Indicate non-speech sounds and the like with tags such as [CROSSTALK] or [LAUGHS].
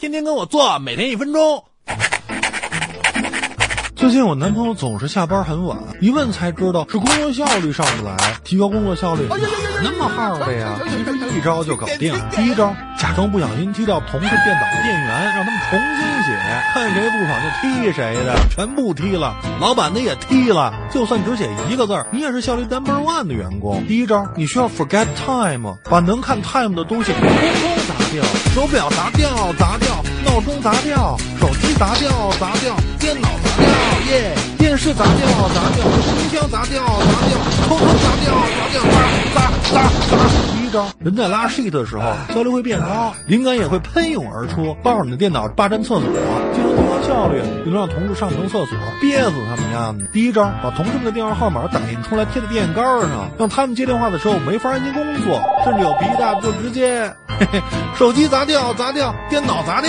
天天跟我做，每天一分钟。最近我男朋友总是下班很晚，一问才知道是工作效率上不来。提高工作效率哪，那么耗的呀？其 [LAUGHS] 实一招就搞定。第一招，假装不小心踢掉同事电脑的电源，让他们重新写，看谁不爽就踢谁的，全部踢了，老板的也踢了。就算只写一个字儿，你也是效率 number one 的员工。第一招，你需要 forget time，把能看 time 的东西通通砸掉，手表砸掉，砸掉，闹钟砸掉，手机砸掉，砸掉，电脑砸掉。耶！电视砸掉，砸掉；冰箱砸掉，砸掉；通通砸掉，砸掉，砸砸砸砸！第一招，人在拉 shit 的时候效率会变高，灵感也会喷涌而出。抱着你的电脑霸占厕所，既能提高效率，又能让同事上不成厕所，憋死他们呀！第一招，把同事们的电话号码打印出来贴在电线杆上，让他们接电话的时候没法安心工作，甚至有脾气大的就直接，手机砸掉，砸掉；电脑砸掉。